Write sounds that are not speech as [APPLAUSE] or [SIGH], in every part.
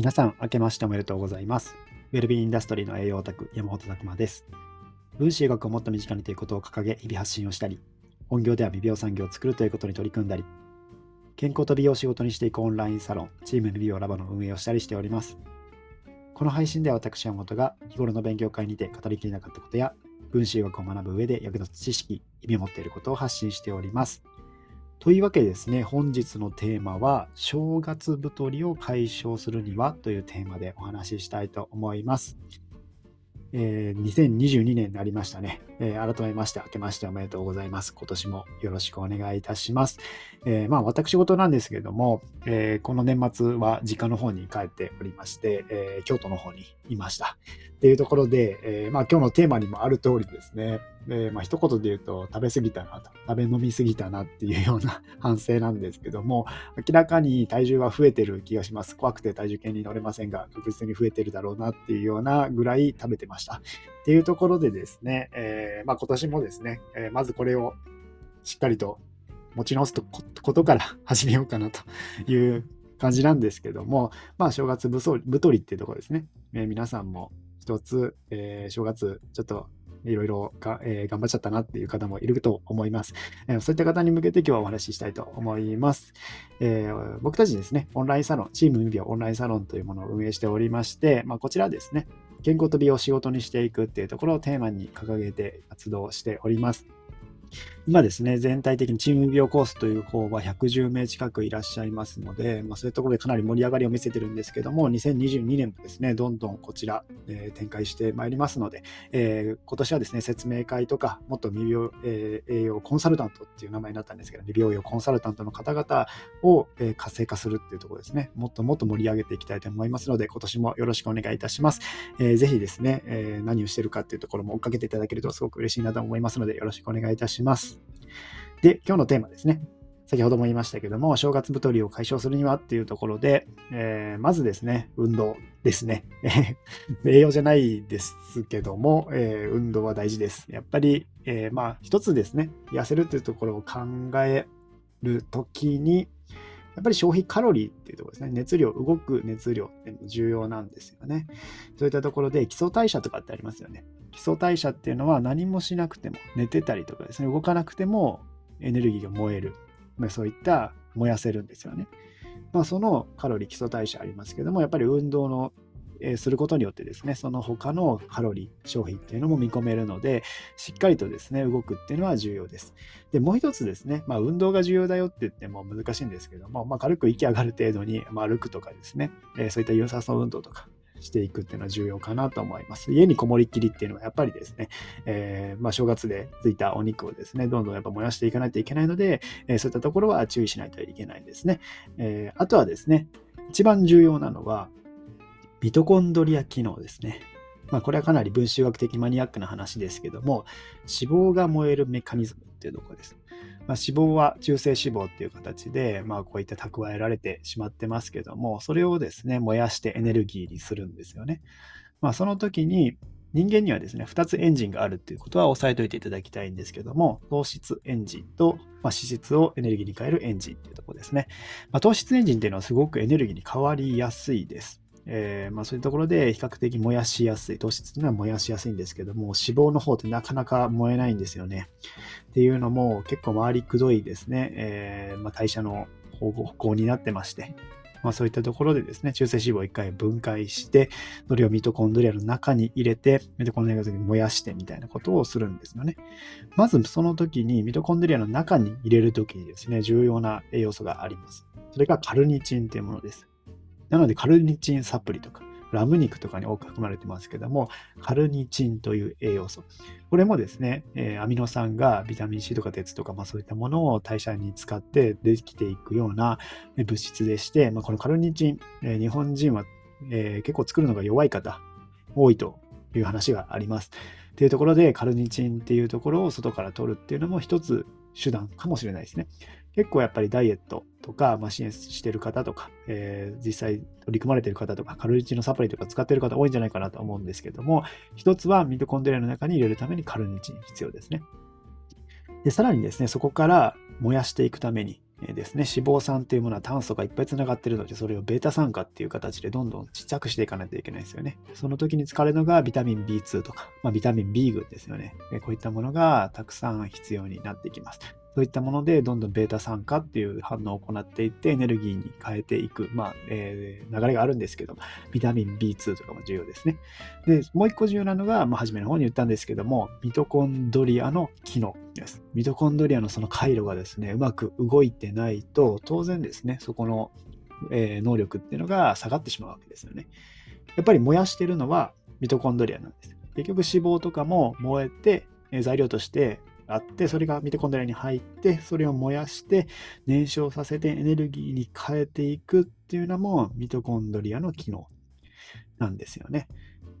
皆さん、明けましておめでとうございます。ウェルビーインダストリーの栄養オタク、山本拓馬です。分子医学をもっと身近にということを掲げ、日々発信をしたり、本業では美容産業を作るということに取り組んだり、健康と美容を仕事にしていくオンラインサロン、チーム美容ラボの運営をしたりしております。この配信では私、山本が日頃の勉強会にて語りきれなかったことや、分子医学を学ぶ上で役立つ知識、意味を持っていることを発信しております。というわけでですね、本日のテーマは、正月太りを解消するにはというテーマでお話ししたいと思います。えー、2022年になりましたね、えー、改めまして明けましておめでとうございます。今年もよろしくお願いいたします。えー、まあ私事なんですけれども、えこの年末は実家の方に帰っておりまして、え京都の方にいました。っていうところで、えまあ今日のテーマにもある通りですね、えまあ一言で言うと食べ過ぎたなと、食べ飲み過ぎたなっていうような [LAUGHS] 反省なんですけども、明らかに体重は増えてる気がします。怖くて体重計に乗れませんが、確実に増えてるだろうなっていうようなぐらい食べてました。したっていうところでですね、えまあ今年もですね、えまずこれをしっかりと持ち直すことから [LAUGHS] 始めようかなという感じなんですけども、まあ正月太りっていうところですね。えー、皆さんも一つ、えー、正月ちょっといろいろが、え、頑張っちゃったなっていう方もいると思います、えー、そういった方に向けて今日はお話ししたいと思います。えー、僕たちですね、オンラインサロン、チームミビオンラインサロンというものを運営しておりまして、まあ、こちらですね、健康と美を仕事にしていくっていうところをテーマに掲げて活動しております。今ですね、全体的にチーム美容コースという方は110名近くいらっしゃいますので、まあ、そういうところでかなり盛り上がりを見せてるんですけども、2022年もですね、どんどんこちら、えー、展開してまいりますので、えー、今年はですね、説明会とか、もっと美容、えー、栄養コンサルタントっていう名前になったんですけど、美容用コンサルタントの方々を、えー、活性化するっていうところですね、もっともっと盛り上げていきたいと思いますので、今年もよろしくお願いいたします。えー、ぜひですね、えー、何をしてるかっていうところも追っかけていただけるとすごく嬉しいなと思いますので、よろしくお願いいたします。しますで、今日のテーマですね。先ほども言いましたけども、正月太りを解消するにはっていうところで、えー、まずですね、運動ですね。[LAUGHS] 栄養じゃないですけども、えー、運動は大事です。やっぱり、えー、まあ、一つですね、痩せるっていうところを考えるときに、やっぱり消費カロリーっていうところですね。熱量、動く熱量って重要なんですよね。そういったところで基礎代謝とかってありますよね。基礎代謝っていうのは何もしなくても、寝てたりとかですね、動かなくてもエネルギーが燃える。まあ、そういった燃やせるんですよね。まあ、そのカロリー基礎代謝ありますけども、やっぱり運動のえすることによってですね、その他のカロリー消費っていうのも見込めるので、しっかりとですね、動くっていうのは重要です。で、もう一つですね、まあ、運動が重要だよって言っても難しいんですけども、まあ、軽く息上がる程度に、まあ、歩くとかですね、え、そういった有酸素運動とか、していくっていうのは重要かなと思います。家にこもりっきりっていうのはやっぱりですね、えー、まあ、正月でついたお肉をですね、どんどんやっぱ燃やしていかないといけないので、えー、そういったところは注意しないといけないですね。えー、あとはですね、一番重要なのは、ミトコンドリア機能ですね。まあ、これはかなり分子学的マニアックな話ですけども、脂肪が燃えるメカニズムっていうところです。まあ、脂肪は中性脂肪っていう形で、まあ、こういった蓄えられてしまってますけども、それをですね、燃やしてエネルギーにするんですよね。まあ、その時に、人間にはですね、2つエンジンがあるっていうことは押さえておいていただきたいんですけども、糖質エンジンと、まあ、脂質をエネルギーに変えるエンジンっていうところですね。まあ、糖質エンジンっていうのはすごくエネルギーに変わりやすいです。えー、まあ、そういうところで比較的燃やしやすい、糖質というのは燃やしやすいんですけども、脂肪の方ってなかなか燃えないんですよね。っていうのも結構回りくどいですね、えー、まあ、代謝の方向になってまして、まあ、そういったところでですね、中性脂肪を一回分解して、それをミトコンドリアの中に入れて、ミトコンドリアのに燃やしてみたいなことをするんですよね。まずその時にミトコンドリアの中に入れる時にですね、重要な栄養素があります。それがカルニチンというものです。なので、カルニチンサプリとか、ラム肉とかに多く含まれてますけども、カルニチンという栄養素。これもですね、えー、アミノ酸がビタミン C とか鉄とか、まあ、そういったものを代謝に使ってできていくような物質でして、まあ、このカルニチン、えー、日本人は、えー、結構作るのが弱い方、多いという話があります。っていうところで、カルニチンっていうところを外から取るっていうのも一つ手段かもしれないですね。結構やっぱりダイエットとか、まあ、支援してる方とか、えー、実際取り組まれてる方とか、カルニチンのサプリとか使ってる方多いんじゃないかなと思うんですけども、一つはミトコンドリアの中に入れるためにカルニチン必要ですね。で、さらにですね、そこから燃やしていくために、ですね、脂肪酸っていうものは炭素がいっぱいつながってるので、それをベータ酸化っていう形でどんどんちっちゃくしていかないといけないですよね。その時に使われるのがビタミン B2 とか、まあ、ビタミン B 群ですよね。こういったものがたくさん必要になってきます。そういったもので、どんどんベータ酸化っていう反応を行っていって、エネルギーに変えていく、まあ、えー、流れがあるんですけど、ビタミン B2 とかも重要ですね。で、もう一個重要なのが、まあ、初めの方に言ったんですけども、ミトコンドリアの機能です。ミトコンドリアのその回路がですね、うまく動いてないと、当然ですね、そこの、えー、能力っていうのが下がってしまうわけですよね。やっぱり燃やしてるのはミトコンドリアなんです。結局脂肪とかも燃えて、材料としてがあって、それがミトコンドリアに入って、それを燃やして燃焼させてエネルギーに変えていくっていうのもミトコンドリアの機能なんですよね。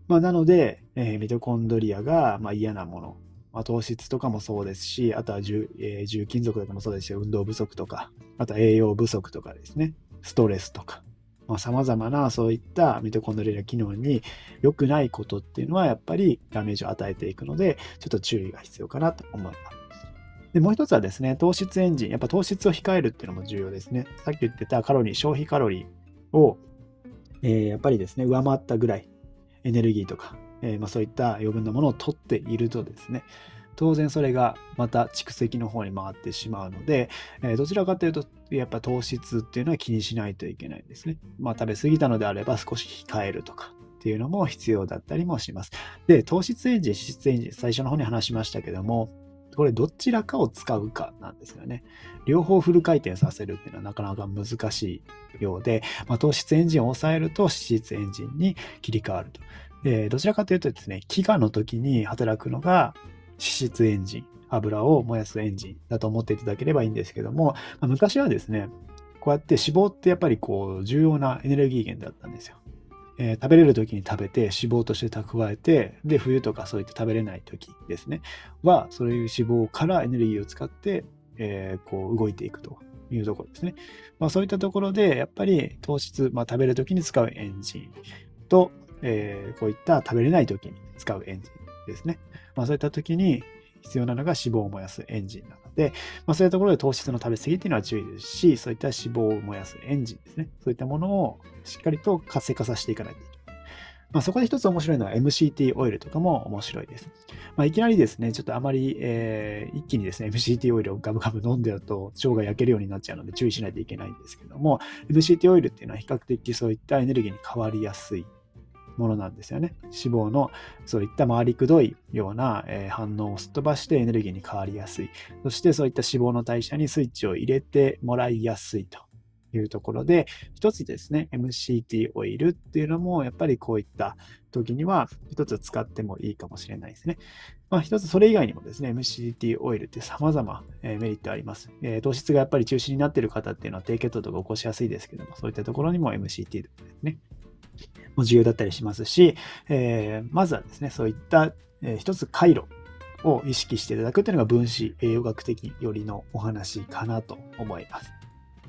まあ、なので、えー、ミトコンドリアがま嫌なもの、まあ、糖質とかもそうですし、あとは重,、えー、重金属とかもそうですし、運動不足とか、あとは栄養不足とかですね、ストレスとか、さまざ、まなそういったミトコンドリア機能に良くないことっていうのはやっぱりダメージを与えていくので、ちょっと注意が必要かなと思います。で、もう一つはですね、糖質エンジン。やっぱ糖質を控えるっていうのも重要ですね。さっき言ってたカロリー、消費カロリーを、えー、やっぱりですね、上回ったぐらいエネルギーとか、えー、まあ、そういった余分なものを取っているとですね、当然それがまた蓄積の方に回ってしまうので、えー、どちらかというと、やっぱ糖質っていうのは気にしないといけないんですね。まあ食べ過ぎたのであれば少し控えるとかっていうのも必要だったりもします。で、糖質エンジン、脂質エンジン、最初の方に話しましたけども、これどちらかを使うかなんですよね。両方フル回転させるっていうのはなかなか難しいようで、まあ、糖質エンジンを抑えると脂質エンジンに切り替わると。でどちらかというとですね、飢餓の時に働くのが脂質エンジン、油を燃やすエンジンだと思っていただければいいんですけども、まあ、昔はですね、こうやって脂肪ってやっぱりこう重要なエネルギー源だったんですよ。えー、食べれる時に食べて脂肪として蓄えて、で、冬とかそういって食べれない時ですね、は、そういう脂肪からエネルギーを使って、えー、こう動いていくというところですね。まあ、そういったところで、やっぱり糖質、まあ、食べる時に使うエンジンと、えー、こういった食べれない時に使うエンジンですね。まあ、そういった時に必要なのが脂肪を燃やすエンジンなので、まあ、そういうところで糖質の食べ過ぎっていうのは注意ですし、そういった脂肪を燃やすエンジンですね。そういったものをしっかりと活性化させていかないといけない。まあ、そこで一つ面白いのは MCT オイルとかも面白いです。まあ、いきなりですね、ちょっとあまり、えー、一気にですね、MCT オイルをガブガブ飲んでると腸が焼けるようになっちゃうので注意しないといけないんですけども、MCT オイルっていうのは比較的そういったエネルギーに変わりやすいものなんですよね。脂肪のそういった回りくどいような、え反応をすっ飛ばしてエネルギーに変わりやすい。そしてそういった脂肪の代謝にスイッチを入れてもらいやすいというところで、一つですね、MCT オイルっていうのもやっぱりこういった時には一つ使ってもいいかもしれないですね。まあ、一つそれ以外にもですね、MCT オイルって様々、えメリットあります、えー、糖質がやっぱり中心になっている方っていうのは低血糖とか起こしやすいですけども、そういったところにも MCT ですね、も重要だったりしますし、えー、まずはですね、そういった、えー、一つ回路を意識していただくというのが分子栄養学的よりのお話かなと思います。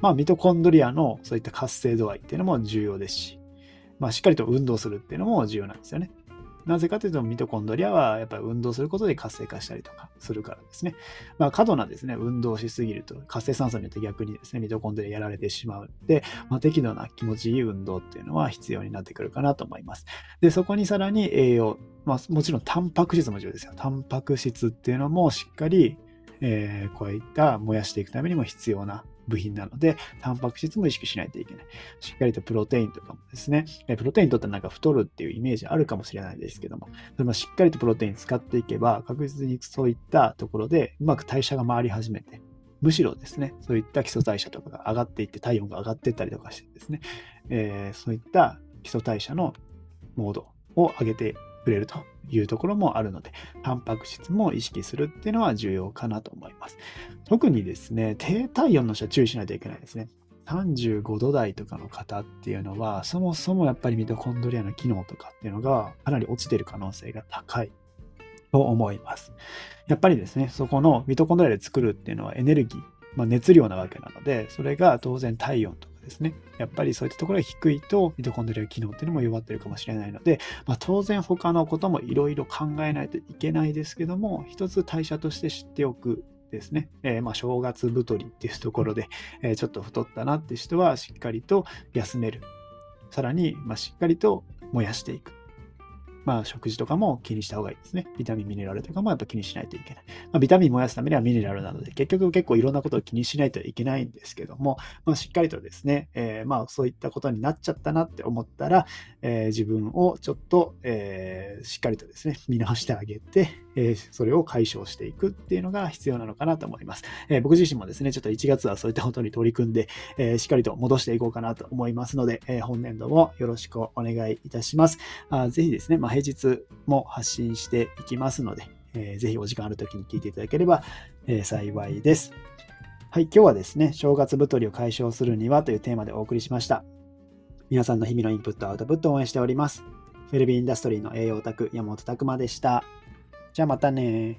まあ、ミトコンドリアのそういった活性度合いっていうのも重要ですし、まあ、しっかりと運動するっていうのも重要なんですよね。なぜかというと、ミトコンドリアはやっぱり運動することで活性化したりとかするからですね。まあ、過度なですね、運動しすぎると、活性酸素によって逆にですね、ミトコンドリアやられてしまうので、まあ、適度な気持ちいい運動っていうのは必要になってくるかなと思います。で、そこにさらに栄養、まあ、もちろんタンパク質も重要ですよ。タンパク質っていうのもしっかり、えー、こういった燃やしていくためにも必要な部品なので、タンパク質も意識しないといけない。しっかりとプロテインとかもですね、プロテインとってなんか太るっていうイメージあるかもしれないですけども、それもしっかりとプロテイン使っていけば、確実にそういったところでうまく代謝が回り始めて、むしろですね、そういった基礎代謝とかが上がっていって、体温が上がっていったりとかしてですね、えー、そういった基礎代謝のモードを上げてくれるというところもあるので、タンパク質も意識するっていうのは重要かなと思います。特にですね、低体温の人は注意しないといけないですね。35度台とかの方っていうのは、そもそもやっぱりミトコンドリアの機能とかっていうのがかなり落ちてる可能性が高いと思います。やっぱりですね、そこのミトコンドリアで作るっていうのはエネルギー、まあ、熱量なわけなので、それが当然体温とですね、やっぱりそういったところが低いと、ミトコンドリア機能っていうのも弱ってるかもしれないので、まあ、当然他のこともいろいろ考えないといけないですけども、一つ代謝として知っておくですね、えー、まあ正月太りっていうところで、えー、ちょっと太ったなって人はしっかりと休める。さらに、まあ、しっかりと燃やしていく。まあ、食事とかも気にした方がいいですね。ビタミン、ミネラルとかもやっぱ気にしないといけない。まあ、ビタミン燃やすためにはミネラルなので、結局結構いろんなことを気にしないといけないんですけども、まあ、しっかりとですね、えー、まあ、そういったことになっちゃったなって思ったら、えー、自分をちょっと、えー、しっかりとですね、見直してあげて、えそれを解消していくっていうのが必要なのかなと思います。え僕自身もですね、ちょっと1月はそういったことに取り組んで、えしっかりと戻していこうかなと思いますので、え本年度もよろしくお願いいたします。あぜひですね、まあ、平日も発信していきますので、えー、ぜひお時間ある時に聞いていただければ、え、幸いです。はい、今日はですね、正月太りを解消するにはというテーマでお送りしました。皆さんの日々のインプット、アウトプットを応援しております。ウェルビーインダストリーの栄養オタク、山本拓馬でした。じゃあまたね